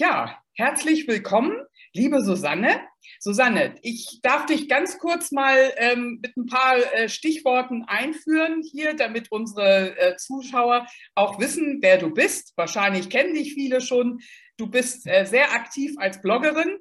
Ja, herzlich willkommen, liebe Susanne. Susanne, ich darf dich ganz kurz mal ähm, mit ein paar äh, Stichworten einführen hier, damit unsere äh, Zuschauer auch wissen, wer du bist. Wahrscheinlich kennen dich viele schon. Du bist äh, sehr aktiv als Bloggerin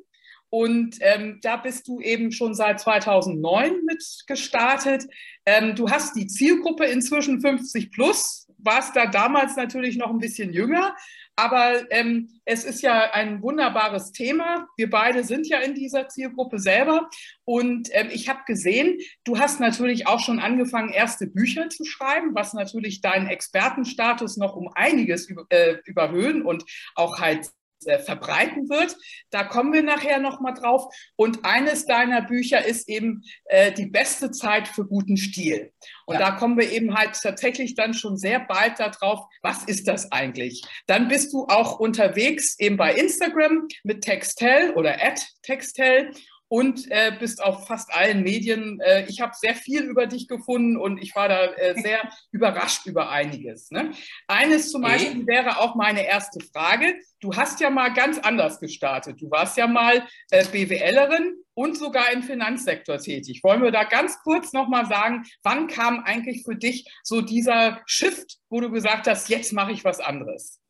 und ähm, da bist du eben schon seit 2009 mit gestartet. Ähm, du hast die Zielgruppe inzwischen 50 plus, warst da damals natürlich noch ein bisschen jünger, aber ähm, es ist ja ein wunderbares Thema. Wir beide sind ja in dieser Zielgruppe selber. Und ähm, ich habe gesehen, du hast natürlich auch schon angefangen, erste Bücher zu schreiben, was natürlich deinen Expertenstatus noch um einiges über, äh, überhöhen und auch halt verbreiten wird. Da kommen wir nachher nochmal drauf. Und eines deiner Bücher ist eben äh, die beste Zeit für guten Stil. Und ja. da kommen wir eben halt tatsächlich dann schon sehr bald darauf, was ist das eigentlich? Dann bist du auch unterwegs eben bei Instagram mit Textel oder at Textel und äh, bist auf fast allen Medien. Äh, ich habe sehr viel über dich gefunden und ich war da äh, sehr überrascht über einiges. Ne? Eines zum Beispiel wäre auch meine erste Frage. Du hast ja mal ganz anders gestartet. Du warst ja mal äh, BWLerin und sogar im Finanzsektor tätig. Wollen wir da ganz kurz nochmal sagen, wann kam eigentlich für dich so dieser Shift, wo du gesagt hast, jetzt mache ich was anderes?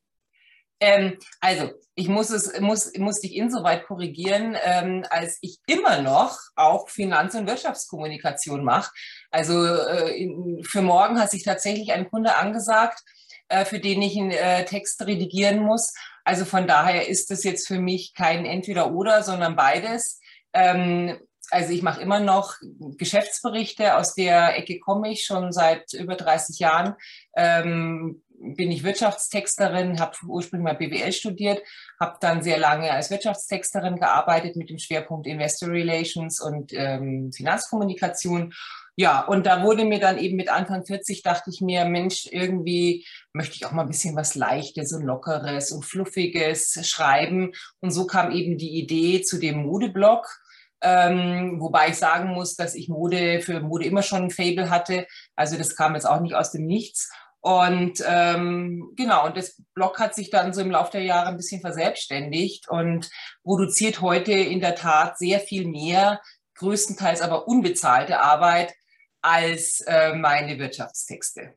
Ähm, also, ich muss es, muss, muss dich insoweit korrigieren, ähm, als ich immer noch auch Finanz- und Wirtschaftskommunikation mache. Also äh, in, für morgen hat sich tatsächlich ein Kunde angesagt, äh, für den ich einen äh, Text redigieren muss. Also von daher ist es jetzt für mich kein Entweder-Oder, sondern beides. Ähm, also ich mache immer noch Geschäftsberichte, aus der Ecke komme ich schon seit über 30 Jahren. Ähm, bin ich Wirtschaftstexterin, habe ursprünglich mal BWL studiert, habe dann sehr lange als Wirtschaftstexterin gearbeitet mit dem Schwerpunkt Investor Relations und ähm, Finanzkommunikation. Ja, und da wurde mir dann eben mit Anfang 40, dachte ich mir, Mensch, irgendwie möchte ich auch mal ein bisschen was Leichtes und Lockeres und Fluffiges schreiben. Und so kam eben die Idee zu dem Modeblog. Ähm, wobei ich sagen muss, dass ich Mode für Mode immer schon ein Fable hatte. Also das kam jetzt auch nicht aus dem Nichts. Und ähm, genau, und das Blog hat sich dann so im Laufe der Jahre ein bisschen verselbstständigt und produziert heute in der Tat sehr viel mehr, größtenteils aber unbezahlte Arbeit als äh, meine Wirtschaftstexte.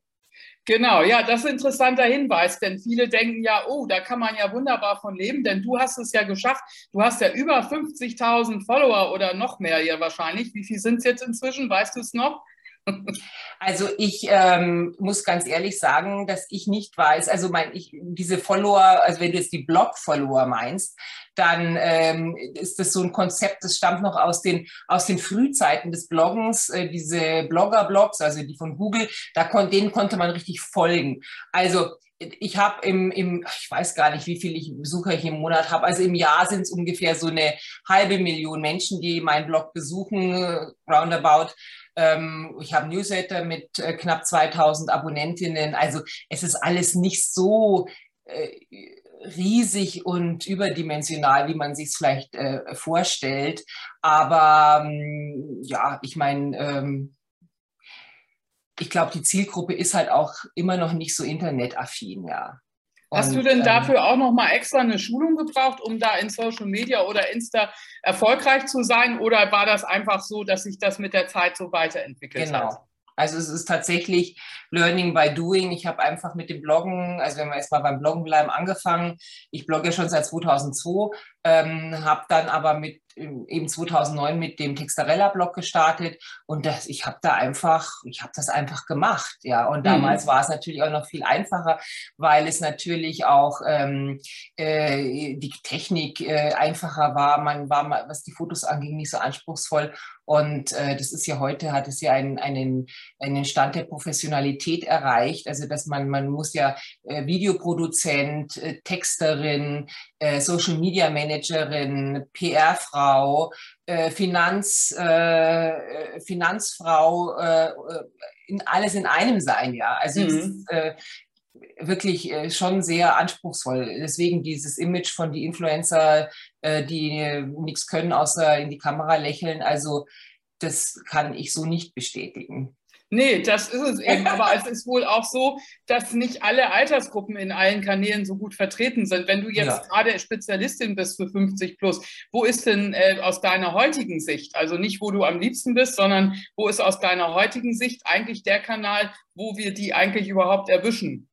Genau, ja, das ist ein interessanter Hinweis, denn viele denken ja, oh, da kann man ja wunderbar von leben, denn du hast es ja geschafft. Du hast ja über 50.000 Follower oder noch mehr hier wahrscheinlich. Wie viel sind es jetzt inzwischen? Weißt du es noch? Also ich ähm, muss ganz ehrlich sagen, dass ich nicht weiß, also mein, ich, diese Follower, also wenn du jetzt die Blog-Follower meinst, dann ähm, ist das so ein Konzept, das stammt noch aus den, aus den Frühzeiten des Bloggens, äh, diese Blogger-Blogs, also die von Google, da kon denen konnte man richtig folgen. Also ich habe im, im, ich weiß gar nicht, wie viele ich Besucher ich im Monat habe. Also im Jahr sind es ungefähr so eine halbe Million Menschen, die meinen Blog besuchen, äh, roundabout. Ähm, ich habe Newsletter mit äh, knapp 2000 Abonnentinnen. Also es ist alles nicht so äh, riesig und überdimensional, wie man sich es vielleicht äh, vorstellt. Aber ähm, ja, ich meine, ähm, ich glaube, die Zielgruppe ist halt auch immer noch nicht so internetaffin, ja. Hast du denn ähm, dafür auch noch mal extra eine Schulung gebraucht, um da in Social Media oder Insta erfolgreich zu sein? Oder war das einfach so, dass sich das mit der Zeit so weiterentwickelt genau. hat? Genau. Also es ist tatsächlich Learning by Doing. Ich habe einfach mit dem Bloggen, also wenn wir erstmal beim Bloggen bleiben, angefangen. Ich blogge schon seit 2002, ähm, habe dann aber mit eben 2009 mit dem Textarella-Blog gestartet und das, ich habe da einfach, ich habe das einfach gemacht, ja. Und damals mhm. war es natürlich auch noch viel einfacher, weil es natürlich auch ähm, äh, die Technik äh, einfacher war. Man war, was die Fotos anging, nicht so anspruchsvoll. Und äh, das ist ja heute, hat es ja einen, einen, einen Stand der Professionalität erreicht. Also dass man, man muss ja äh, Videoproduzent, äh, Texterin, Social Media Managerin, PR-Frau, äh, Finanz, äh, Finanzfrau, äh, in, alles in einem sein, ja. Also mhm. ist, äh, wirklich äh, schon sehr anspruchsvoll. Deswegen dieses Image von die Influencer, die nichts können, außer in die Kamera lächeln. Also das kann ich so nicht bestätigen. Nee, das ist es eben. Aber es ist wohl auch so, dass nicht alle Altersgruppen in allen Kanälen so gut vertreten sind. Wenn du jetzt ja. gerade Spezialistin bist für 50 plus, wo ist denn äh, aus deiner heutigen Sicht, also nicht wo du am liebsten bist, sondern wo ist aus deiner heutigen Sicht eigentlich der Kanal, wo wir die eigentlich überhaupt erwischen?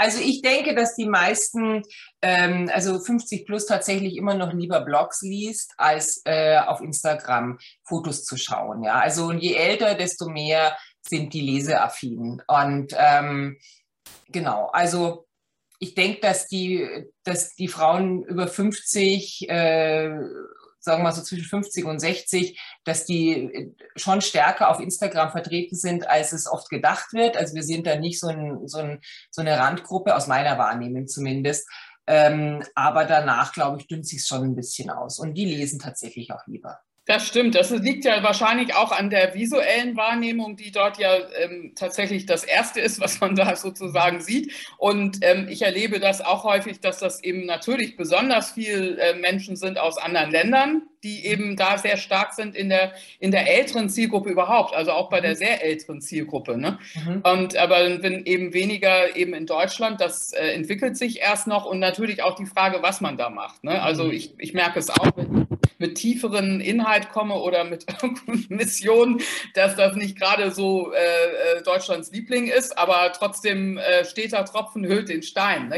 Also ich denke, dass die meisten, ähm, also 50 plus tatsächlich immer noch lieber Blogs liest, als äh, auf Instagram Fotos zu schauen. Ja, also je älter, desto mehr sind die leseaffin. Und ähm, genau, also ich denke, dass die, dass die Frauen über 50 äh, sagen wir mal so zwischen 50 und 60, dass die äh, schon stärker auf Instagram vertreten sind, als es oft gedacht wird. Also wir sind da nicht so, ein, so, ein, so eine Randgruppe, aus meiner Wahrnehmung zumindest. Ähm, aber danach, glaube ich, dünnt sich schon ein bisschen aus. Und die lesen tatsächlich auch lieber. Das stimmt. Das liegt ja wahrscheinlich auch an der visuellen Wahrnehmung, die dort ja ähm, tatsächlich das Erste ist, was man da sozusagen sieht. Und ähm, ich erlebe das auch häufig, dass das eben natürlich besonders viel äh, Menschen sind aus anderen Ländern, die eben da sehr stark sind in der, in der älteren Zielgruppe überhaupt, also auch bei der mhm. sehr älteren Zielgruppe. Ne? Mhm. Und aber wenn eben weniger eben in Deutschland, das äh, entwickelt sich erst noch und natürlich auch die Frage, was man da macht. Ne? Also mhm. ich, ich merke es auch, wenn mit tieferen Inhalt komme oder mit Missionen, dass das nicht gerade so äh, äh, Deutschlands Liebling ist, aber trotzdem äh, steter Tropfen hüllt den Stein.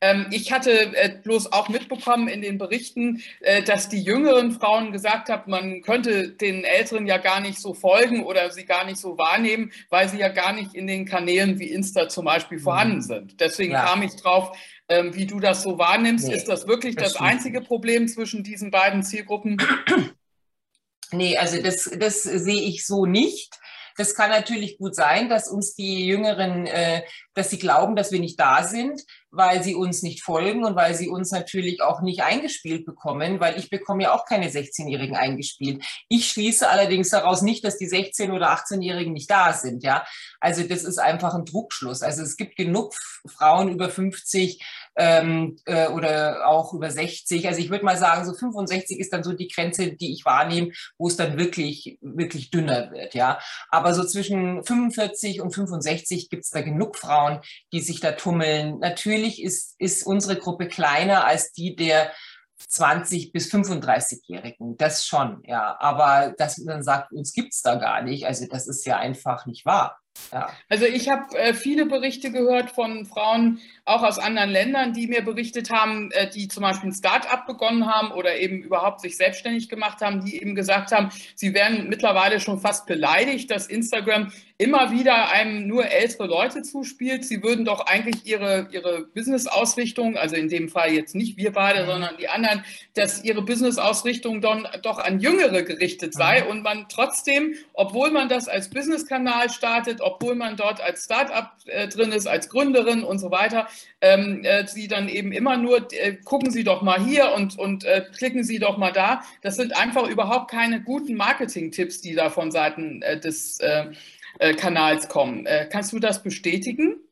Ähm, ich hatte äh, bloß auch mitbekommen in den Berichten, äh, dass die jüngeren Frauen gesagt haben, man könnte den Älteren ja gar nicht so folgen oder sie gar nicht so wahrnehmen, weil sie ja gar nicht in den Kanälen wie Insta zum Beispiel vorhanden mhm. sind. Deswegen ja. kam ich drauf, ähm, wie du das so wahrnimmst. Nee, ist das wirklich das, das einzige Problem zwischen diesen beiden Zielgruppen? Nee, also das, das sehe ich so nicht. Das kann natürlich gut sein, dass uns die Jüngeren, äh, dass sie glauben, dass wir nicht da sind, weil sie uns nicht folgen und weil sie uns natürlich auch nicht eingespielt bekommen, weil ich bekomme ja auch keine 16-Jährigen eingespielt. Ich schließe allerdings daraus nicht, dass die 16- oder 18-Jährigen nicht da sind, ja. Also das ist einfach ein Druckschluss. Also es gibt genug Frauen über 50, ähm, äh, oder auch über 60. Also ich würde mal sagen, so 65 ist dann so die Grenze, die ich wahrnehme, wo es dann wirklich, wirklich dünner wird. Ja, aber so zwischen 45 und 65 gibt es da genug Frauen, die sich da tummeln. Natürlich ist, ist unsere Gruppe kleiner als die der 20 bis 35-Jährigen, das schon, ja. Aber dass man sagt, uns gibt es da gar nicht, also das ist ja einfach nicht wahr. Ja. Also ich habe äh, viele Berichte gehört von Frauen, auch aus anderen Ländern, die mir berichtet haben, äh, die zum Beispiel ein Start-up begonnen haben oder eben überhaupt sich selbstständig gemacht haben, die eben gesagt haben, sie wären mittlerweile schon fast beleidigt, dass Instagram immer wieder einem nur ältere Leute zuspielt. Sie würden doch eigentlich ihre, ihre Business-Ausrichtung, also in dem Fall jetzt nicht wir beide, mhm. sondern die anderen, dass ihre Business-Ausrichtung doch an Jüngere gerichtet sei mhm. und man trotzdem, obwohl man das als Business-Kanal startet, obwohl man dort als Start-up äh, drin ist, als Gründerin und so weiter, ähm, äh, sie dann eben immer nur, äh, gucken Sie doch mal hier und, und äh, klicken Sie doch mal da. Das sind einfach überhaupt keine guten Marketing-Tipps, die da von Seiten äh, des äh, äh, Kanals kommen. kannst du das bestätigen?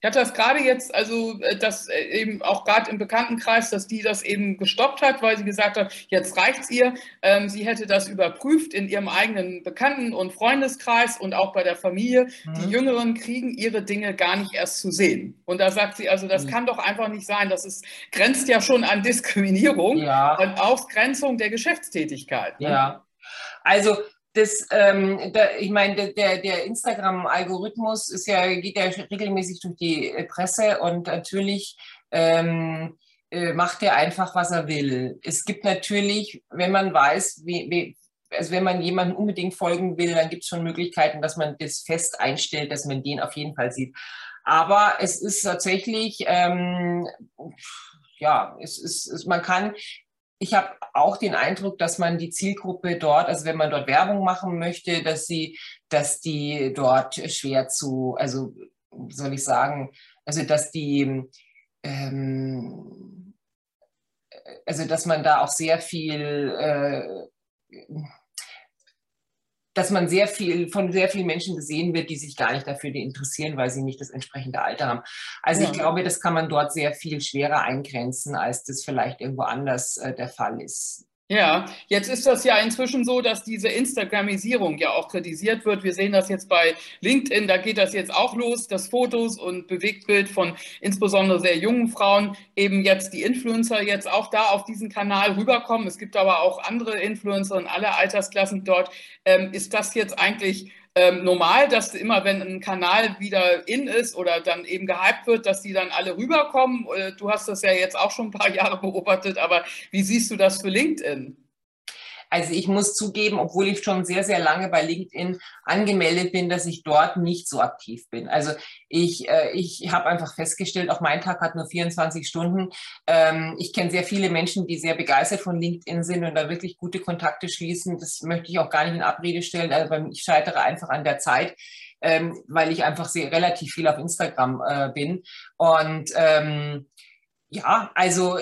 Ich hatte das gerade jetzt, also äh, das äh, eben auch gerade im Bekanntenkreis, dass die das eben gestoppt hat, weil sie gesagt hat, jetzt reicht's ihr. Ähm, sie hätte das überprüft in ihrem eigenen Bekannten- und Freundeskreis und auch bei der Familie. Mhm. Die Jüngeren kriegen ihre Dinge gar nicht erst zu sehen. Und da sagt sie, also das mhm. kann doch einfach nicht sein. Das ist, grenzt ja schon an Diskriminierung ja. und Ausgrenzung der Geschäftstätigkeit. Ne? Ja. Also das, ähm, da, ich meine, der, der Instagram-Algorithmus ist ja, geht ja regelmäßig durch die äh, Presse und natürlich ähm, äh, macht er einfach, was er will. Es gibt natürlich, wenn man weiß, wie, wie also wenn man jemandem unbedingt folgen will, dann gibt es schon Möglichkeiten, dass man das fest einstellt, dass man den auf jeden Fall sieht. Aber es ist tatsächlich, ähm, ja, es ist, es, man kann ich habe auch den Eindruck, dass man die Zielgruppe dort, also wenn man dort Werbung machen möchte, dass sie, dass die dort schwer zu, also soll ich sagen, also dass die, ähm, also dass man da auch sehr viel äh, dass man sehr viel von sehr vielen Menschen gesehen wird, die sich gar nicht dafür interessieren, weil sie nicht das entsprechende Alter haben. Also ja. ich glaube, das kann man dort sehr viel schwerer eingrenzen, als das vielleicht irgendwo anders äh, der Fall ist. Ja, jetzt ist das ja inzwischen so, dass diese Instagramisierung ja auch kritisiert wird. Wir sehen das jetzt bei LinkedIn, da geht das jetzt auch los, dass Fotos und Bewegtbild von insbesondere sehr jungen Frauen eben jetzt die Influencer jetzt auch da auf diesen Kanal rüberkommen. Es gibt aber auch andere Influencer in aller Altersklassen dort. Ähm, ist das jetzt eigentlich ähm, normal, dass immer, wenn ein Kanal wieder in ist oder dann eben gehypt wird, dass die dann alle rüberkommen. Äh, du hast das ja jetzt auch schon ein paar Jahre beobachtet, aber wie siehst du das für LinkedIn? Also ich muss zugeben, obwohl ich schon sehr, sehr lange bei LinkedIn angemeldet bin, dass ich dort nicht so aktiv bin. Also ich, äh, ich habe einfach festgestellt, auch mein Tag hat nur 24 Stunden. Ähm, ich kenne sehr viele Menschen, die sehr begeistert von LinkedIn sind und da wirklich gute Kontakte schließen. Das möchte ich auch gar nicht in Abrede stellen. Also ich scheitere einfach an der Zeit. Ähm, weil ich einfach sehr relativ viel auf Instagram äh, bin. Und ähm, ja, also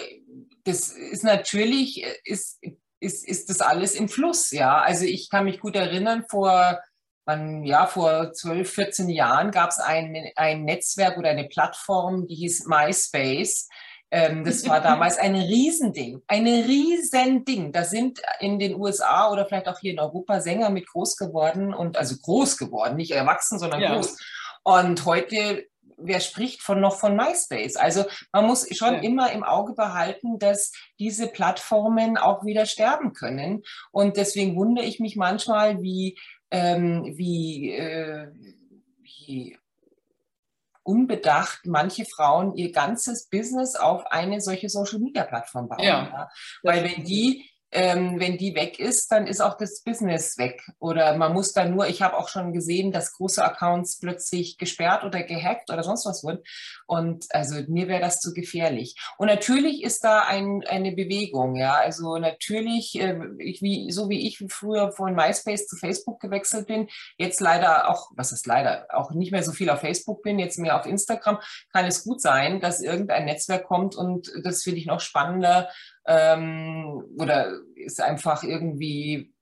das ist natürlich, ist, ist, ist das alles im Fluss. Ja, also ich kann mich gut erinnern, vor, man, ja, vor 12, 14 Jahren gab es ein, ein Netzwerk oder eine Plattform, die hieß MySpace. Ähm, das war damals ein Riesending, ein Riesending. Da sind in den USA oder vielleicht auch hier in Europa Sänger mit groß geworden und also groß geworden, nicht erwachsen, sondern ja. groß. Und heute wer spricht von noch von MySpace? Also man muss schon ja. immer im Auge behalten, dass diese Plattformen auch wieder sterben können. Und deswegen wundere ich mich manchmal, wie, ähm, wie, äh, wie unbedacht manche Frauen ihr ganzes Business auf eine solche Social-Media-Plattform bauen. Ja. ja. Weil wenn die ähm, wenn die weg ist, dann ist auch das Business weg. Oder man muss dann nur, ich habe auch schon gesehen, dass große Accounts plötzlich gesperrt oder gehackt oder sonst was wurden. Und also mir wäre das zu gefährlich. Und natürlich ist da ein, eine Bewegung, ja. Also natürlich, äh, ich, wie, so wie ich früher von MySpace zu Facebook gewechselt bin, jetzt leider auch, was ist leider, auch nicht mehr so viel auf Facebook bin, jetzt mehr auf Instagram, kann es gut sein, dass irgendein Netzwerk kommt und das finde ich noch spannender ähm, oder ist einfach irgendwie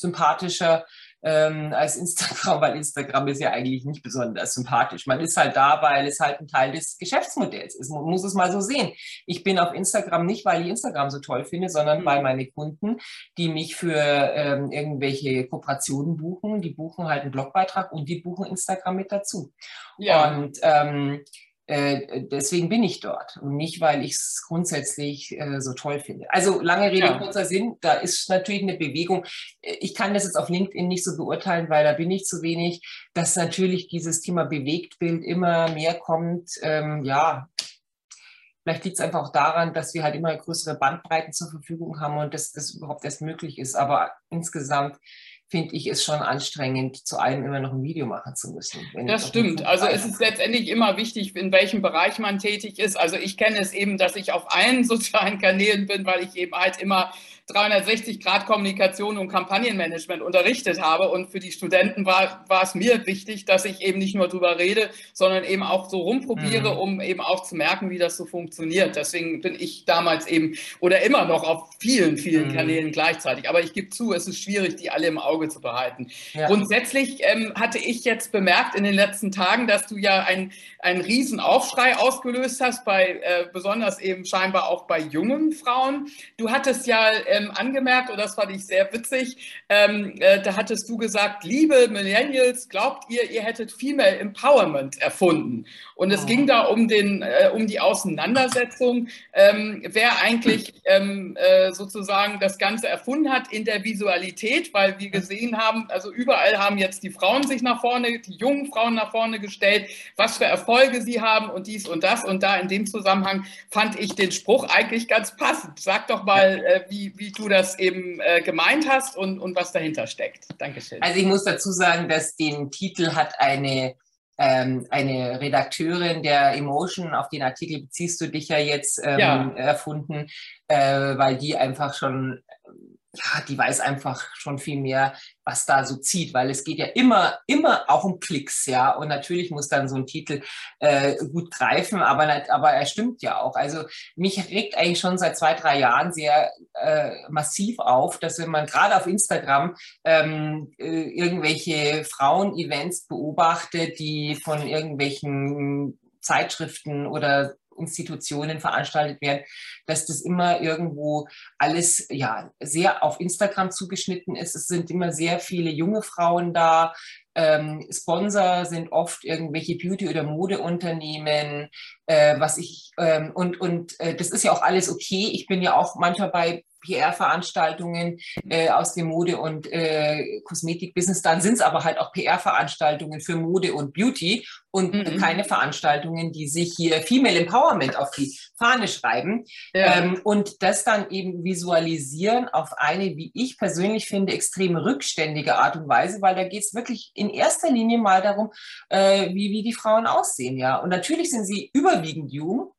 sympathischer ähm, als Instagram, weil Instagram ist ja eigentlich nicht besonders sympathisch. Man ist halt da, weil es halt ein Teil des Geschäftsmodells ist. Man muss es mal so sehen. Ich bin auf Instagram nicht, weil ich Instagram so toll finde, sondern mhm. weil meine Kunden, die mich für ähm, irgendwelche Kooperationen buchen, die buchen halt einen Blogbeitrag und die buchen Instagram mit dazu. Ja. Und ähm, äh, deswegen bin ich dort und nicht, weil ich es grundsätzlich äh, so toll finde. Also lange Rede, ja. kurzer Sinn, da ist natürlich eine Bewegung. Äh, ich kann das jetzt auf LinkedIn nicht so beurteilen, weil da bin ich zu wenig, dass natürlich dieses Thema Bewegtbild immer mehr kommt. Ähm, ja, Vielleicht liegt es einfach auch daran, dass wir halt immer größere Bandbreiten zur Verfügung haben und dass das überhaupt erst möglich ist. Aber insgesamt finde ich es schon anstrengend, zu allem immer noch ein Video machen zu müssen. das stimmt. Also es ist letztendlich immer wichtig, in welchem Bereich man tätig ist. Also ich kenne es eben, dass ich auf allen sozialen Kanälen bin, weil ich eben halt immer 360-Grad-Kommunikation und Kampagnenmanagement unterrichtet habe. Und für die Studenten war, war es mir wichtig, dass ich eben nicht nur drüber rede, sondern eben auch so rumprobiere, mhm. um eben auch zu merken, wie das so funktioniert. Deswegen bin ich damals eben oder immer noch auf vielen, vielen mhm. Kanälen gleichzeitig. Aber ich gebe zu, es ist schwierig, die alle im Auge zu behalten. Ja. Grundsätzlich ähm, hatte ich jetzt bemerkt in den letzten Tagen, dass du ja einen, einen riesen Aufschrei ausgelöst hast, bei äh, besonders eben scheinbar auch bei jungen Frauen. Du hattest ja äh, ähm, angemerkt, und das fand ich sehr witzig, ähm, äh, da hattest du gesagt, liebe Millennials, glaubt ihr, ihr hättet Female Empowerment erfunden? Und es oh. ging da um, den, äh, um die Auseinandersetzung, ähm, wer eigentlich ähm, äh, sozusagen das Ganze erfunden hat in der Visualität, weil wir gesehen haben, also überall haben jetzt die Frauen sich nach vorne, die jungen Frauen nach vorne gestellt, was für Erfolge sie haben und dies und das. Und da in dem Zusammenhang fand ich den Spruch eigentlich ganz passend. Sag doch mal, äh, wie, wie du das eben äh, gemeint hast und, und was dahinter steckt. Dankeschön. Also ich muss dazu sagen, dass den Titel hat eine, ähm, eine Redakteurin der Emotion, auf den Artikel beziehst du dich ja jetzt, ähm, ja. erfunden, äh, weil die einfach schon ja, die weiß einfach schon viel mehr, was da so zieht, weil es geht ja immer, immer auch um Klicks, ja. Und natürlich muss dann so ein Titel äh, gut greifen, aber, aber er stimmt ja auch. Also mich regt eigentlich schon seit zwei, drei Jahren sehr äh, massiv auf, dass wenn man gerade auf Instagram ähm, äh, irgendwelche Frauen-Events beobachtet, die von irgendwelchen Zeitschriften oder Institutionen veranstaltet werden, dass das immer irgendwo alles ja sehr auf Instagram zugeschnitten ist. Es sind immer sehr viele junge Frauen da, ähm, Sponsor sind oft irgendwelche Beauty- oder Modeunternehmen, äh, was ich, ähm, und, und äh, das ist ja auch alles okay. Ich bin ja auch manchmal bei PR-Veranstaltungen äh, aus dem Mode- und äh, Kosmetik-Business. Dann sind es aber halt auch PR-Veranstaltungen für Mode und Beauty und mhm. keine Veranstaltungen, die sich hier Female Empowerment auf die Fahne schreiben. Ja. Ähm, und das dann eben visualisieren auf eine, wie ich persönlich finde, extrem rückständige Art und Weise, weil da geht es wirklich in erster Linie mal darum, äh, wie, wie die Frauen aussehen. Ja? Und natürlich sind sie überwiegend jung.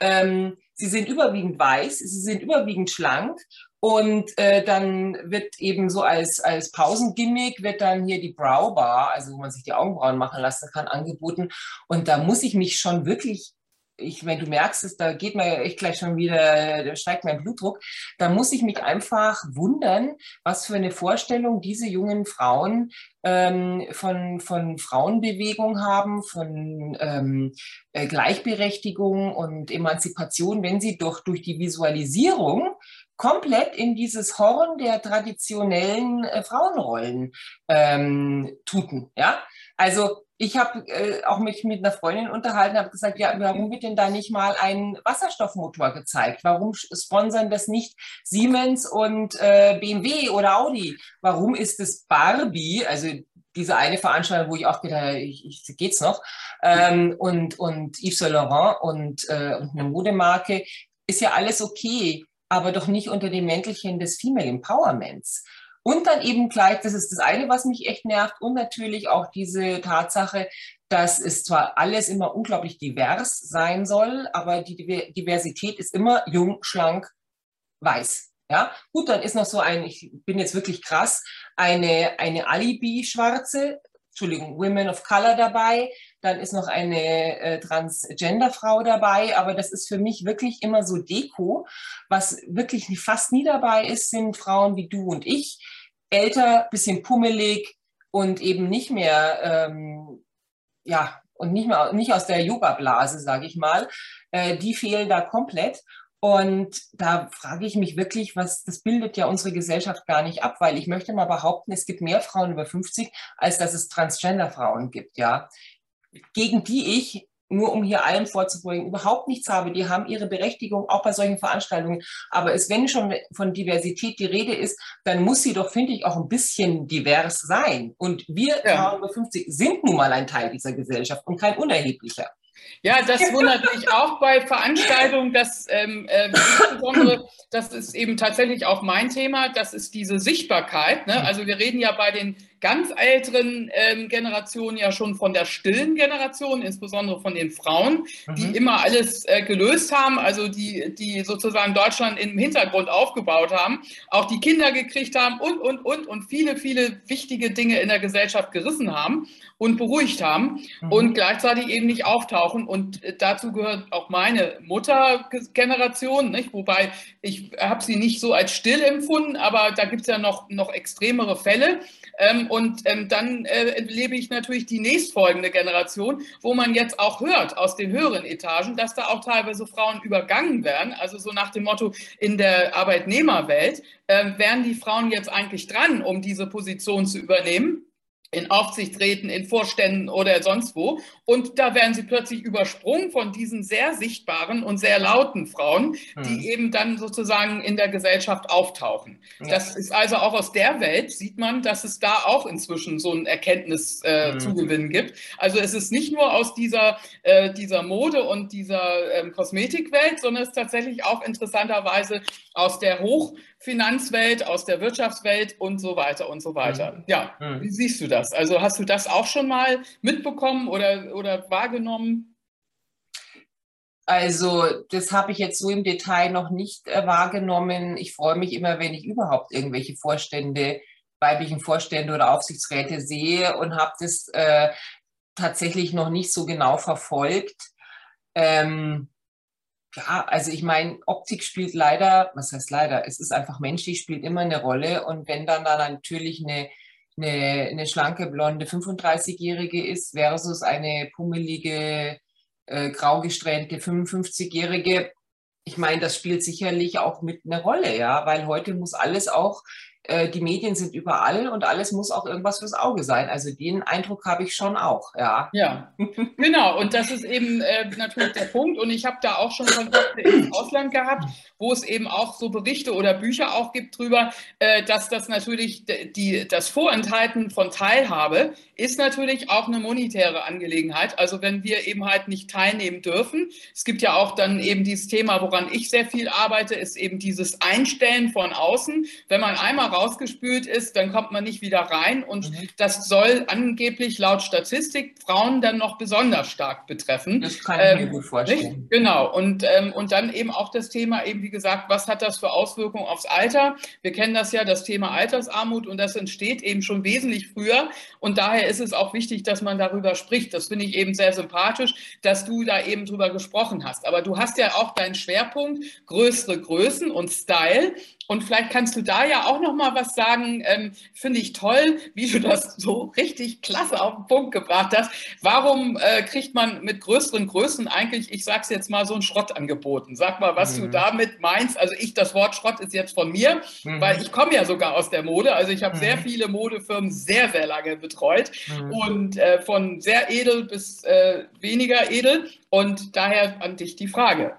Ähm, sie sind überwiegend weiß, sie sind überwiegend schlank und äh, dann wird eben so als, als Pausengimmick wird dann hier die Browbar, also wo man sich die Augenbrauen machen lassen kann, angeboten. Und da muss ich mich schon wirklich ich meine, du merkst es, da geht mir echt gleich schon wieder, da steigt mein Blutdruck. Da muss ich mich einfach wundern, was für eine Vorstellung diese jungen Frauen ähm, von, von Frauenbewegung haben, von ähm, äh, Gleichberechtigung und Emanzipation, wenn sie doch durch die Visualisierung komplett in dieses Horn der traditionellen äh, Frauenrollen ähm, tuten. Ja? Also ich habe äh, auch mich mit einer Freundin unterhalten, habe gesagt, ja, warum wird denn da nicht mal ein Wasserstoffmotor gezeigt? Warum sponsern das nicht Siemens und äh, BMW oder Audi? Warum ist es Barbie, also diese eine Veranstaltung, wo ich auch gedacht habe, ich, ich, geht's noch, ähm, und, und Yves Saint Laurent und, äh, und eine Modemarke, ist ja alles okay, aber doch nicht unter dem Mäntelchen des Female Empowerments. Und dann eben gleich, das ist das eine, was mich echt nervt, und natürlich auch diese Tatsache, dass es zwar alles immer unglaublich divers sein soll, aber die Diversität ist immer jung, schlank, weiß. Ja, gut, dann ist noch so ein, ich bin jetzt wirklich krass, eine, eine Alibi-Schwarze, Entschuldigung, Women of Color dabei, dann ist noch eine äh, Transgender-Frau dabei, aber das ist für mich wirklich immer so Deko. Was wirklich fast nie dabei ist, sind Frauen wie du und ich, älter, bisschen pummelig und eben nicht mehr, ähm, ja, und nicht mehr nicht aus der Yoga-Blase, sage ich mal. Äh, die fehlen da komplett. Und da frage ich mich wirklich, was, das bildet ja unsere Gesellschaft gar nicht ab, weil ich möchte mal behaupten, es gibt mehr Frauen über 50, als dass es Transgender-Frauen gibt, ja gegen die ich nur um hier allen vorzubeugen, überhaupt nichts habe. Die haben ihre Berechtigung auch bei solchen Veranstaltungen. Aber es, wenn schon von Diversität die Rede ist, dann muss sie doch, finde ich, auch ein bisschen divers sein. Und wir ja. Frauen über 50 sind nun mal ein Teil dieser Gesellschaft und kein unerheblicher. Ja, das wundert mich auch bei Veranstaltungen, dass ähm, äh, insbesondere, das ist eben tatsächlich auch mein Thema, das ist diese Sichtbarkeit. Ne? Also wir reden ja bei den ganz älteren ähm, Generationen ja schon von der stillen Generation, insbesondere von den Frauen, die mhm. immer alles äh, gelöst haben, also die, die sozusagen Deutschland im Hintergrund aufgebaut haben, auch die Kinder gekriegt haben und, und, und und viele, viele wichtige Dinge in der Gesellschaft gerissen haben und beruhigt haben mhm. und gleichzeitig eben nicht auftauchen. Und äh, dazu gehört auch meine Muttergeneration, nicht? wobei ich habe sie nicht so als still empfunden, aber da gibt es ja noch, noch extremere Fälle. Ähm, und ähm, dann äh, erlebe ich natürlich die nächstfolgende Generation, wo man jetzt auch hört aus den höheren Etagen, dass da auch teilweise Frauen übergangen werden. Also so nach dem Motto, in der Arbeitnehmerwelt äh, wären die Frauen jetzt eigentlich dran, um diese Position zu übernehmen in Aufsichtsräten, in Vorständen oder sonst wo. Und da werden sie plötzlich übersprungen von diesen sehr sichtbaren und sehr lauten Frauen, die hm. eben dann sozusagen in der Gesellschaft auftauchen. Ja. Das ist also auch aus der Welt, sieht man, dass es da auch inzwischen so ein Erkenntniszugewinn äh, hm. gibt. Also es ist nicht nur aus dieser, äh, dieser Mode und dieser ähm, Kosmetikwelt, sondern es ist tatsächlich auch interessanterweise aus der Hochfinanzwelt, aus der Wirtschaftswelt und so weiter und so weiter. Mhm. Ja, mhm. wie siehst du das? Also hast du das auch schon mal mitbekommen oder, oder wahrgenommen? Also das habe ich jetzt so im Detail noch nicht äh, wahrgenommen. Ich freue mich immer, wenn ich überhaupt irgendwelche Vorstände, weiblichen Vorstände oder Aufsichtsräte sehe und habe das äh, tatsächlich noch nicht so genau verfolgt. Ähm, ja, also ich meine, Optik spielt leider, was heißt leider, es ist einfach menschlich, spielt immer eine Rolle. Und wenn dann da natürlich eine, eine, eine schlanke, blonde 35-Jährige ist versus eine pummelige äh, graugesträhnte 55-Jährige. Ich meine, das spielt sicherlich auch mit eine Rolle, ja, weil heute muss alles auch äh, die Medien sind überall und alles muss auch irgendwas fürs Auge sein. Also den Eindruck habe ich schon auch, ja. Ja, genau. Und das ist eben äh, natürlich der Punkt. Und ich habe da auch schon Kontakte ins Ausland gehabt, wo es eben auch so Berichte oder Bücher auch gibt drüber, äh, dass das natürlich die, das Vorenthalten von Teilhabe ist natürlich auch eine monetäre Angelegenheit. Also wenn wir eben halt nicht teilnehmen dürfen. Es gibt ja auch dann eben dieses Thema, woran ich sehr viel arbeite, ist eben dieses Einstellen von außen. Wenn man einmal rausgespült ist, dann kommt man nicht wieder rein. Und mhm. das soll angeblich laut Statistik Frauen dann noch besonders stark betreffen. Das kann ich ähm, mir gut vorstellen. Nicht? Genau. Und, ähm, und dann eben auch das Thema, eben wie gesagt, was hat das für Auswirkungen aufs Alter? Wir kennen das ja, das Thema Altersarmut und das entsteht eben schon wesentlich früher. Und daher ist es auch wichtig, dass man darüber spricht. Das finde ich eben sehr sympathisch, dass du da eben drüber gesprochen hast. Aber du hast ja auch deinen Schwerpunkt, größere Größen und Style. Und vielleicht kannst du da ja auch noch mal was sagen. Ähm, Finde ich toll, wie du das so richtig klasse auf den Punkt gebracht hast. Warum äh, kriegt man mit größeren Größen eigentlich, ich sage es jetzt mal, so einen Schrott angeboten? Sag mal, was mhm. du damit meinst. Also ich, das Wort Schrott ist jetzt von mir, mhm. weil ich komme ja sogar aus der Mode. Also ich habe mhm. sehr viele Modefirmen sehr, sehr lange betreut mhm. und äh, von sehr edel bis äh, weniger edel. Und daher an dich die Frage.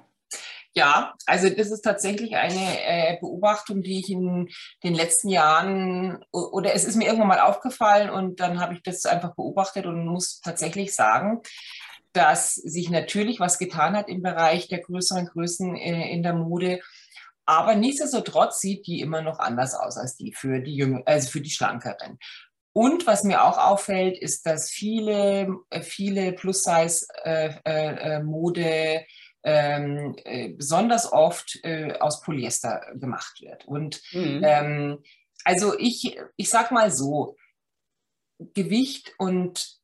Ja, also das ist tatsächlich eine äh, Beobachtung, die ich in den letzten Jahren oder es ist mir irgendwann mal aufgefallen und dann habe ich das einfach beobachtet und muss tatsächlich sagen, dass sich natürlich was getan hat im Bereich der größeren Größen äh, in der Mode. Aber nichtsdestotrotz sieht die immer noch anders aus als die für die Jüngere, also für die Schlankeren. Und was mir auch auffällt, ist, dass viele, äh, viele Plus-Size-Mode ähm, äh, besonders oft äh, aus Polyester gemacht wird. Und mhm. ähm, also ich, ich sag mal so, Gewicht und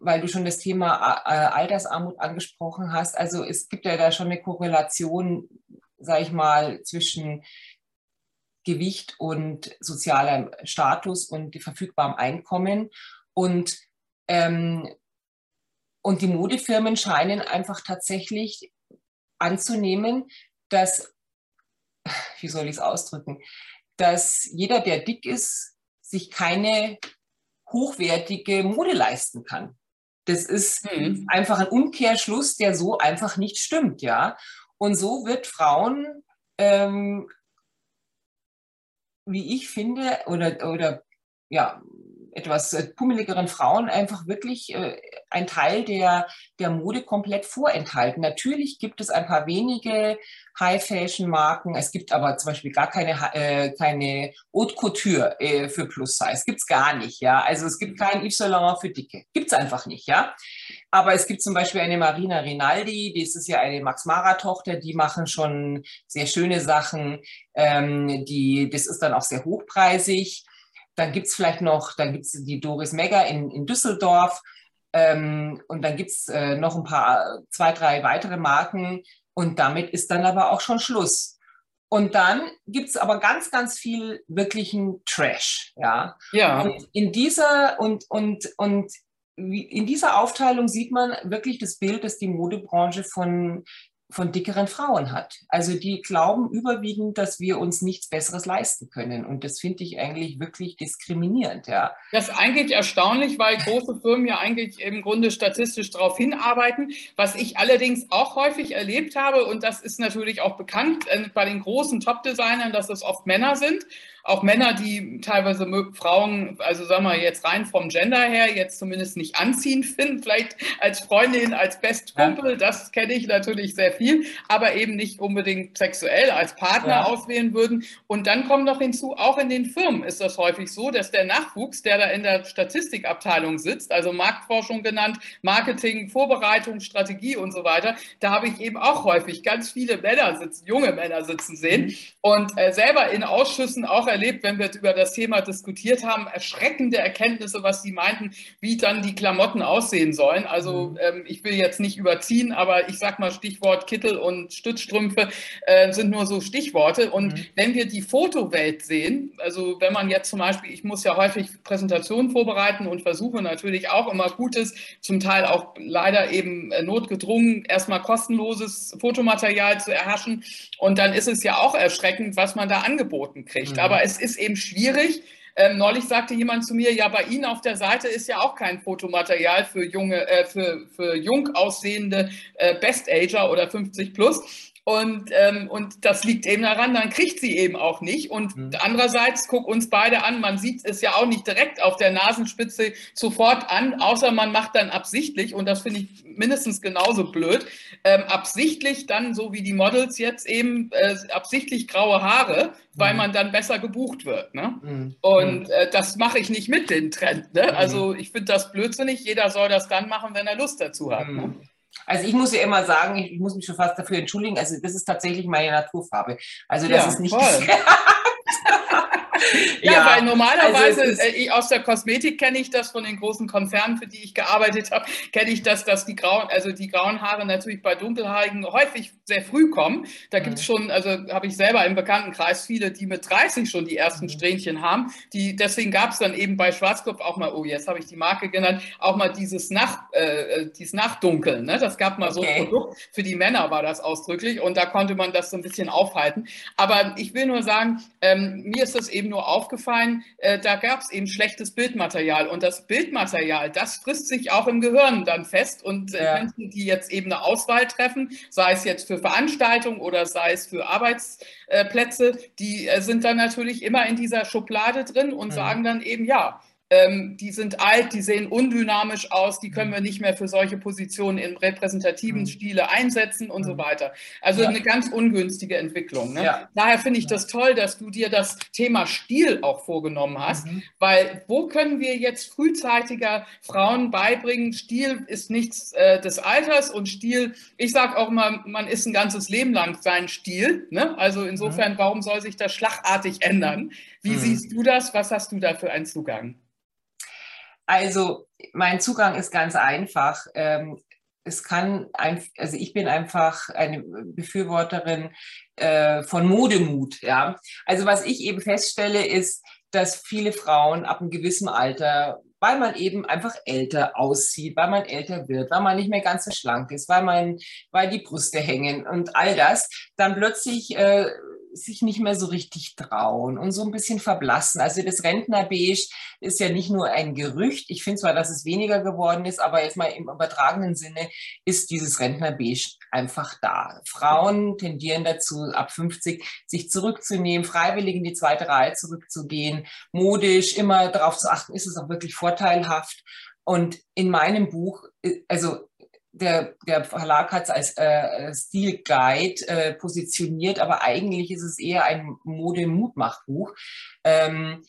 weil du schon das Thema äh, Altersarmut angesprochen hast, also es gibt ja da schon eine Korrelation, sage ich mal, zwischen Gewicht und sozialem Status und verfügbarem Einkommen. Und ähm, und die Modefirmen scheinen einfach tatsächlich anzunehmen, dass, wie soll ich es ausdrücken, dass jeder, der dick ist, sich keine hochwertige Mode leisten kann. Das ist mhm. einfach ein Umkehrschluss, der so einfach nicht stimmt, ja. Und so wird Frauen, ähm, wie ich finde, oder, oder ja, etwas äh, pummeligeren Frauen einfach wirklich äh, ein Teil der, der Mode komplett vorenthalten. Natürlich gibt es ein paar wenige High-Fashion-Marken. Es gibt aber zum Beispiel gar keine, äh, keine Haute Couture äh, für Plus-Size. Gibt es gar nicht, ja. Also es gibt kein Yves Saint Laurent für Dicke. Gibt es einfach nicht, ja. Aber es gibt zum Beispiel eine Marina Rinaldi, die ist ja eine Max-Mara-Tochter, die machen schon sehr schöne Sachen. Ähm, die, das ist dann auch sehr hochpreisig. Dann gibt es vielleicht noch, dann gibt es die Doris Megger in, in Düsseldorf. Ähm, und dann gibt es äh, noch ein paar, zwei, drei weitere Marken. Und damit ist dann aber auch schon Schluss. Und dann gibt es aber ganz, ganz viel wirklichen Trash. Ja. ja. Und in dieser, und, und, und in dieser Aufteilung sieht man wirklich das Bild, das die Modebranche von von dickeren Frauen hat. Also die glauben überwiegend, dass wir uns nichts Besseres leisten können. Und das finde ich eigentlich wirklich diskriminierend, ja. Das ist eigentlich erstaunlich, weil große Firmen ja eigentlich im Grunde statistisch darauf hinarbeiten. Was ich allerdings auch häufig erlebt habe, und das ist natürlich auch bekannt äh, bei den großen Top-Designern, dass es oft Männer sind auch Männer, die teilweise Frauen, also sagen wir jetzt rein vom Gender her, jetzt zumindest nicht anziehend finden, vielleicht als Freundin, als Bestkumpel, ja. das kenne ich natürlich sehr viel, aber eben nicht unbedingt sexuell als Partner ja. auswählen würden. Und dann kommt noch hinzu, auch in den Firmen ist das häufig so, dass der Nachwuchs, der da in der Statistikabteilung sitzt, also Marktforschung genannt, Marketing, Vorbereitung, Strategie und so weiter, da habe ich eben auch häufig ganz viele Männer sitzen, junge Männer sitzen sehen mhm. und äh, selber in Ausschüssen auch erlebt, wenn wir über das Thema diskutiert haben, erschreckende Erkenntnisse, was sie meinten, wie dann die Klamotten aussehen sollen. Also mhm. ähm, ich will jetzt nicht überziehen, aber ich sag mal Stichwort Kittel und Stützstrümpfe äh, sind nur so Stichworte. Und mhm. wenn wir die Fotowelt sehen, also wenn man jetzt zum Beispiel, ich muss ja häufig Präsentationen vorbereiten und versuche natürlich auch immer Gutes, zum Teil auch leider eben äh, notgedrungen, erstmal kostenloses Fotomaterial zu erhaschen. Und dann ist es ja auch erschreckend, was man da angeboten kriegt. Mhm. Aber es ist eben schwierig. Ähm, neulich sagte jemand zu mir, ja, bei Ihnen auf der Seite ist ja auch kein Fotomaterial für junge, äh, für, für jung aussehende äh, Best-Ager oder 50 plus. Und, ähm, und das liegt eben daran, dann kriegt sie eben auch nicht. Und mhm. andererseits, guck uns beide an, man sieht es ja auch nicht direkt auf der Nasenspitze sofort an, außer man macht dann absichtlich, und das finde ich mindestens genauso blöd, ähm, absichtlich dann, so wie die Models jetzt eben, äh, absichtlich graue Haare, weil mhm. man dann besser gebucht wird. Ne? Mhm. Und mhm. äh, das mache ich nicht mit, den Trend. Ne? Mhm. Also ich finde das blödsinnig, jeder soll das dann machen, wenn er Lust dazu hat. Ne? Also ich muss ja immer sagen, ich muss mich schon fast dafür entschuldigen. Also das ist tatsächlich meine Naturfarbe. Also das ja, ist nicht. ja, ja, weil normalerweise also äh, aus der Kosmetik kenne ich das von den großen Konzernen, für die ich gearbeitet habe, kenne ich das, dass die grauen, also die grauen Haare natürlich bei Dunkelhaarigen häufig sehr früh kommen. Da gibt es mhm. schon, also habe ich selber im Bekanntenkreis viele, die mit 30 schon die ersten mhm. Strähnchen haben. Die, deswegen gab es dann eben bei Schwarzkopf auch mal, oh, jetzt habe ich die Marke genannt, auch mal dieses Nach, äh, äh dieses Nachdunkeln. Ne? Das gab mal okay. so ein Produkt, für die Männer war das ausdrücklich und da konnte man das so ein bisschen aufhalten. Aber ich will nur sagen, ähm, mir ist das eben nur nur aufgefallen, äh, da gab es eben schlechtes Bildmaterial. Und das Bildmaterial, das frisst sich auch im Gehirn dann fest. Und äh, ja. Menschen, die jetzt eben eine Auswahl treffen, sei es jetzt für Veranstaltungen oder sei es für Arbeitsplätze, die äh, sind dann natürlich immer in dieser Schublade drin und mhm. sagen dann eben, ja, ähm, die sind alt, die sehen undynamisch aus, die können wir nicht mehr für solche Positionen im repräsentativen mhm. Stile einsetzen und mhm. so weiter. Also ja. eine ganz ungünstige Entwicklung. Ne? Ja. Daher finde ich das toll, dass du dir das Thema Stil auch vorgenommen hast, mhm. weil wo können wir jetzt frühzeitiger Frauen beibringen, Stil ist nichts äh, des Alters und Stil, ich sage auch mal, man ist ein ganzes Leben lang sein Stil. Ne? Also insofern, mhm. warum soll sich das schlagartig ändern? Wie mhm. siehst du das? Was hast du da für einen Zugang? Also mein Zugang ist ganz einfach. Ähm, es kann, ein, also ich bin einfach eine Befürworterin äh, von Modemut. Ja, also was ich eben feststelle ist, dass viele Frauen ab einem gewissen Alter, weil man eben einfach älter aussieht, weil man älter wird, weil man nicht mehr ganz so schlank ist, weil man, weil die Brüste hängen und all das, dann plötzlich äh, sich nicht mehr so richtig trauen und so ein bisschen verblassen. Also das Rentnerbeige ist ja nicht nur ein Gerücht. Ich finde zwar, dass es weniger geworden ist, aber jetzt mal im übertragenen Sinne ist dieses Rentnerbeige einfach da. Frauen tendieren dazu, ab 50 sich zurückzunehmen, freiwillig in die zweite Reihe zurückzugehen, modisch, immer darauf zu achten, ist es auch wirklich vorteilhaft. Und in meinem Buch, äh, also der, der Verlag hat es als äh, Stilguide äh, positioniert, aber eigentlich ist es eher ein Mode-Mutmachbuch. Ähm,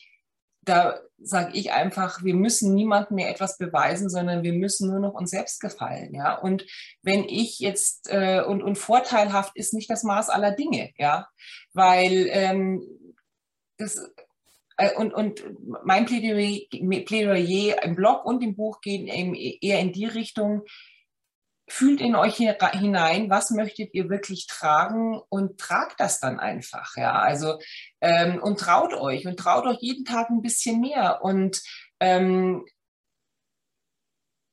da sage ich einfach, wir müssen niemandem mehr etwas beweisen, sondern wir müssen nur noch uns selbst gefallen. Ja? Und wenn ich jetzt, äh, und, und vorteilhaft ist nicht das Maß aller Dinge, ja, weil ähm, das, äh, und, und mein Plädoyer, Plädoyer im Blog und im Buch gehen eben eher in die Richtung, fühlt in euch hinein, was möchtet ihr wirklich tragen und tragt das dann einfach. Ja, also ähm, und traut euch und traut euch jeden Tag ein bisschen mehr und ähm,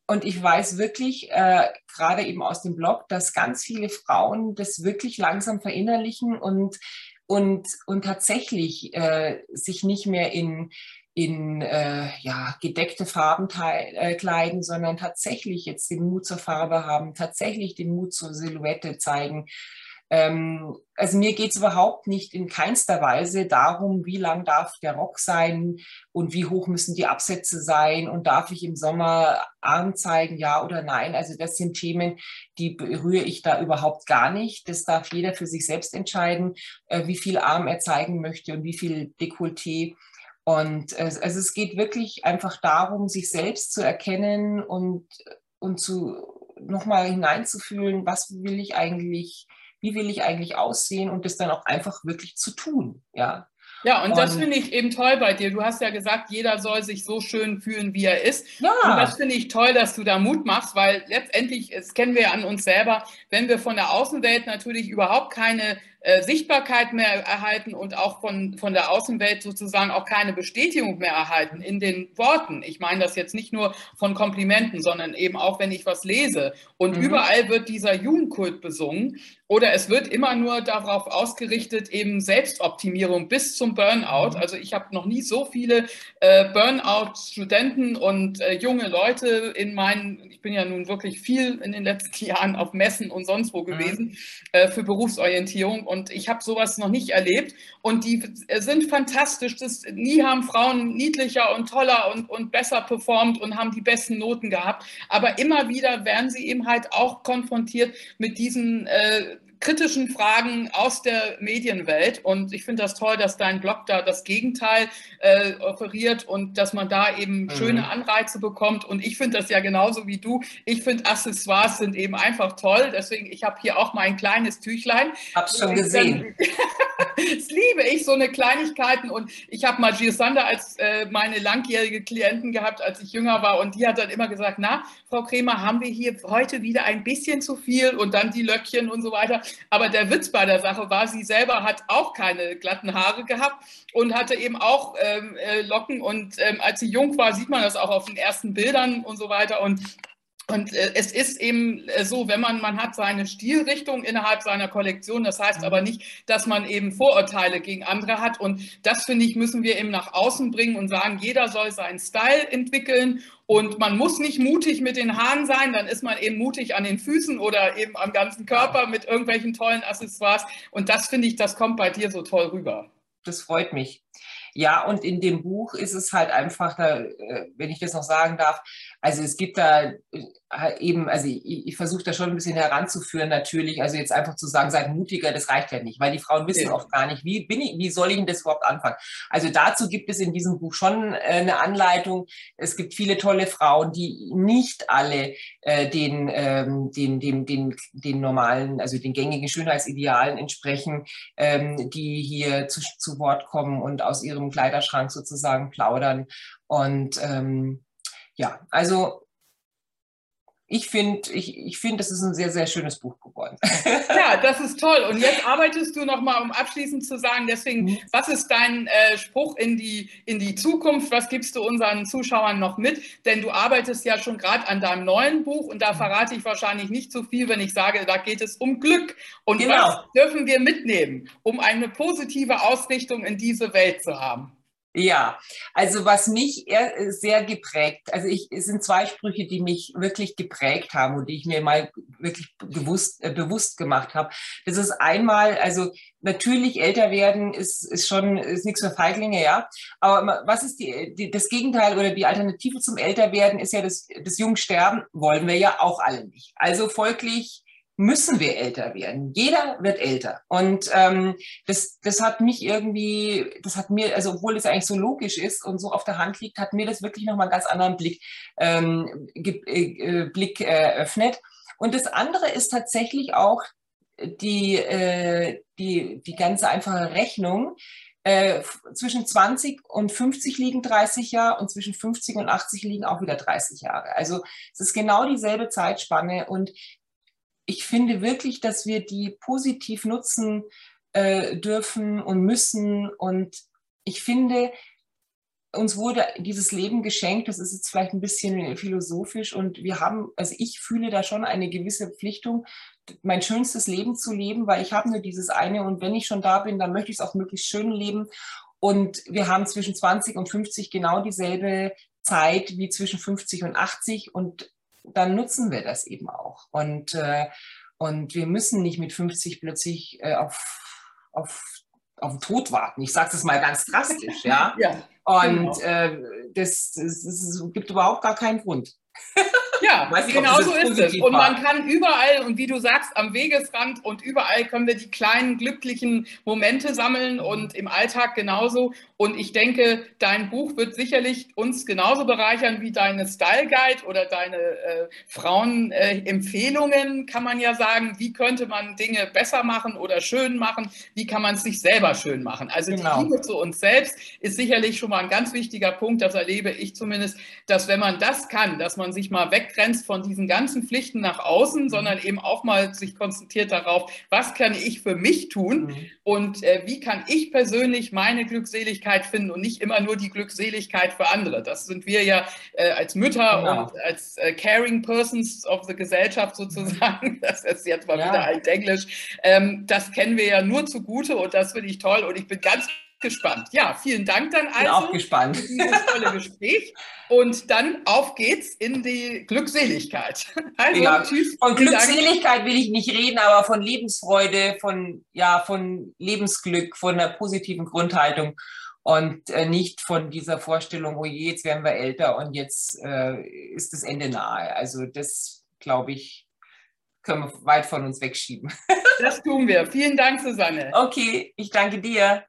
und ich weiß wirklich, äh, gerade eben aus dem Blog, dass ganz viele Frauen das wirklich langsam verinnerlichen und, und, und tatsächlich äh, sich nicht mehr in, in äh, ja, gedeckte Farben äh, kleiden, sondern tatsächlich jetzt den Mut zur Farbe haben, tatsächlich den Mut zur Silhouette zeigen. Ähm, also mir geht es überhaupt nicht in keinster Weise darum, wie lang darf der Rock sein und wie hoch müssen die Absätze sein und darf ich im Sommer Arm zeigen, ja oder nein. Also das sind Themen, die berühre ich da überhaupt gar nicht. Das darf jeder für sich selbst entscheiden, äh, wie viel Arm er zeigen möchte und wie viel Dekolleté. Und also es geht wirklich einfach darum, sich selbst zu erkennen und, und zu nochmal hineinzufühlen, was will ich eigentlich, wie will ich eigentlich aussehen und das dann auch einfach wirklich zu tun. Ja. Ja, und, und das finde ich eben toll bei dir. Du hast ja gesagt, jeder soll sich so schön fühlen, wie er ist. Ja. Und das finde ich toll, dass du da Mut machst, weil letztendlich, das kennen wir ja an uns selber, wenn wir von der Außenwelt natürlich überhaupt keine äh, Sichtbarkeit mehr erhalten und auch von, von der Außenwelt sozusagen auch keine Bestätigung mehr erhalten in den Worten. Ich meine das jetzt nicht nur von Komplimenten, sondern eben auch, wenn ich was lese. Und mhm. überall wird dieser Jugendkult besungen. Oder es wird immer nur darauf ausgerichtet, eben Selbstoptimierung bis zum Burnout. Mhm. Also ich habe noch nie so viele äh, Burnout-Studenten und äh, junge Leute in meinen, ich bin ja nun wirklich viel in den letzten Jahren auf Messen und sonst wo mhm. gewesen, äh, für Berufsorientierung. Und ich habe sowas noch nicht erlebt. Und die sind fantastisch. Das, nie haben Frauen niedlicher und toller und, und besser performt und haben die besten Noten gehabt. Aber immer wieder werden sie eben halt auch konfrontiert mit diesen äh, kritischen Fragen aus der Medienwelt. Und ich finde das toll, dass dein Blog da das Gegenteil äh, offeriert und dass man da eben mhm. schöne Anreize bekommt. Und ich finde das ja genauso wie du. Ich finde Accessoires sind eben einfach toll. Deswegen, ich habe hier auch mein kleines Tüchlein. Hab's schon gesehen. das liebe ich, so eine Kleinigkeiten. Und ich habe mal Sander als äh, meine langjährige Klienten gehabt, als ich jünger war. Und die hat dann immer gesagt, na, Frau Kremer, haben wir hier heute wieder ein bisschen zu viel und dann die Löckchen und so weiter. Aber der Witz bei der Sache war, sie selber hat auch keine glatten Haare gehabt und hatte eben auch ähm, äh, Locken. Und ähm, als sie jung war, sieht man das auch auf den ersten Bildern und so weiter. Und und äh, es ist eben äh, so, wenn man, man hat seine Stilrichtung innerhalb seiner Kollektion, das heißt aber nicht, dass man eben Vorurteile gegen andere hat. Und das, finde ich, müssen wir eben nach außen bringen und sagen, jeder soll seinen Style entwickeln. Und man muss nicht mutig mit den Haaren sein, dann ist man eben mutig an den Füßen oder eben am ganzen Körper mit irgendwelchen tollen Accessoires. Und das finde ich, das kommt bei dir so toll rüber. Das freut mich. Ja, und in dem Buch ist es halt einfach, da, äh, wenn ich das noch sagen darf, also es gibt da äh, eben, also ich, ich versuche da schon ein bisschen heranzuführen natürlich, also jetzt einfach zu sagen, seid mutiger, das reicht ja nicht, weil die Frauen wissen ja. oft gar nicht, wie bin ich, wie soll ich denn das überhaupt anfangen? Also dazu gibt es in diesem Buch schon äh, eine Anleitung. Es gibt viele tolle Frauen, die nicht alle äh, den, ähm, den, den, den, den normalen, also den gängigen Schönheitsidealen entsprechen, ähm, die hier zu, zu Wort kommen und aus ihrem Kleiderschrank sozusagen plaudern. Und ähm, ja, also ich finde, ich, ich find, das ist ein sehr, sehr schönes Buch geworden. Ja, das ist toll. Und jetzt arbeitest du nochmal, um abschließend zu sagen, deswegen, mhm. was ist dein äh, Spruch in die, in die Zukunft? Was gibst du unseren Zuschauern noch mit? Denn du arbeitest ja schon gerade an deinem neuen Buch und da mhm. verrate ich wahrscheinlich nicht so viel, wenn ich sage, da geht es um Glück. Und genau. was dürfen wir mitnehmen, um eine positive Ausrichtung in diese Welt zu haben? Ja, also was mich sehr geprägt, also ich, es sind zwei Sprüche, die mich wirklich geprägt haben und die ich mir mal wirklich bewusst, äh, bewusst gemacht habe. Das ist einmal, also natürlich älter werden ist, ist schon, ist nichts für Feiglinge, ja. Aber was ist die, die, das Gegenteil oder die Alternative zum Älterwerden ist ja das, das Jungsterben, wollen wir ja auch alle nicht. Also folglich müssen wir älter werden. Jeder wird älter. Und ähm, das, das hat mich irgendwie, das hat mir, also obwohl es eigentlich so logisch ist und so auf der Hand liegt, hat mir das wirklich nochmal einen ganz anderen Blick, ähm, äh, äh, Blick eröffnet. Und das andere ist tatsächlich auch die, äh, die, die ganze einfache Rechnung. Äh, zwischen 20 und 50 liegen 30 Jahre und zwischen 50 und 80 liegen auch wieder 30 Jahre. Also es ist genau dieselbe Zeitspanne und ich finde wirklich, dass wir die positiv nutzen äh, dürfen und müssen. Und ich finde, uns wurde dieses Leben geschenkt. Das ist jetzt vielleicht ein bisschen philosophisch und wir haben, also ich fühle da schon eine gewisse Pflichtung, mein schönstes Leben zu leben, weil ich habe nur dieses eine und wenn ich schon da bin, dann möchte ich es auch möglichst schön leben. Und wir haben zwischen 20 und 50 genau dieselbe Zeit wie zwischen 50 und 80 und dann nutzen wir das eben auch. Und, äh, und wir müssen nicht mit 50 plötzlich äh, auf, auf, auf den Tod warten. Ich sage das mal ganz drastisch, ja. ja und genau. äh, das, das, das gibt überhaupt gar keinen Grund. Ja, nicht, genau so ist es. Und man kann überall, und wie du sagst, am Wegesrand und überall können wir die kleinen glücklichen Momente sammeln und im Alltag genauso. Und ich denke, dein Buch wird sicherlich uns genauso bereichern wie deine Style Guide oder deine äh, Frauenempfehlungen, äh, kann man ja sagen. Wie könnte man Dinge besser machen oder schön machen? Wie kann man es sich selber schön machen? Also genau. die Liebe zu uns selbst ist sicherlich schon mal ein ganz wichtiger Punkt. Das erlebe ich zumindest, dass wenn man das kann, dass man sich mal weggrenzt von diesen ganzen Pflichten nach außen, mhm. sondern eben auch mal sich konzentriert darauf, was kann ich für mich tun mhm. und äh, wie kann ich persönlich meine Glückseligkeit finden und nicht immer nur die Glückseligkeit für andere. Das sind wir ja äh, als Mütter genau. und als äh, Caring Persons of the Gesellschaft sozusagen. Mhm. Das ist jetzt mal ja. wieder ein Englisch. Ähm, das kennen wir ja nur zugute und das finde ich toll und ich bin ganz gespannt. Ja, vielen Dank dann also. Bin auch gespannt. Für dieses tolle Gespräch. Und dann auf geht's in die Glückseligkeit. Also, ja, tschüss. Von Glückseligkeit will ich nicht reden, aber von Lebensfreude, von, ja, von Lebensglück, von einer positiven Grundhaltung und äh, nicht von dieser Vorstellung, oh je, jetzt werden wir älter und jetzt äh, ist das Ende nahe. Also das, glaube ich, können wir weit von uns wegschieben. Das tun wir. Vielen Dank, Susanne. Okay, ich danke dir.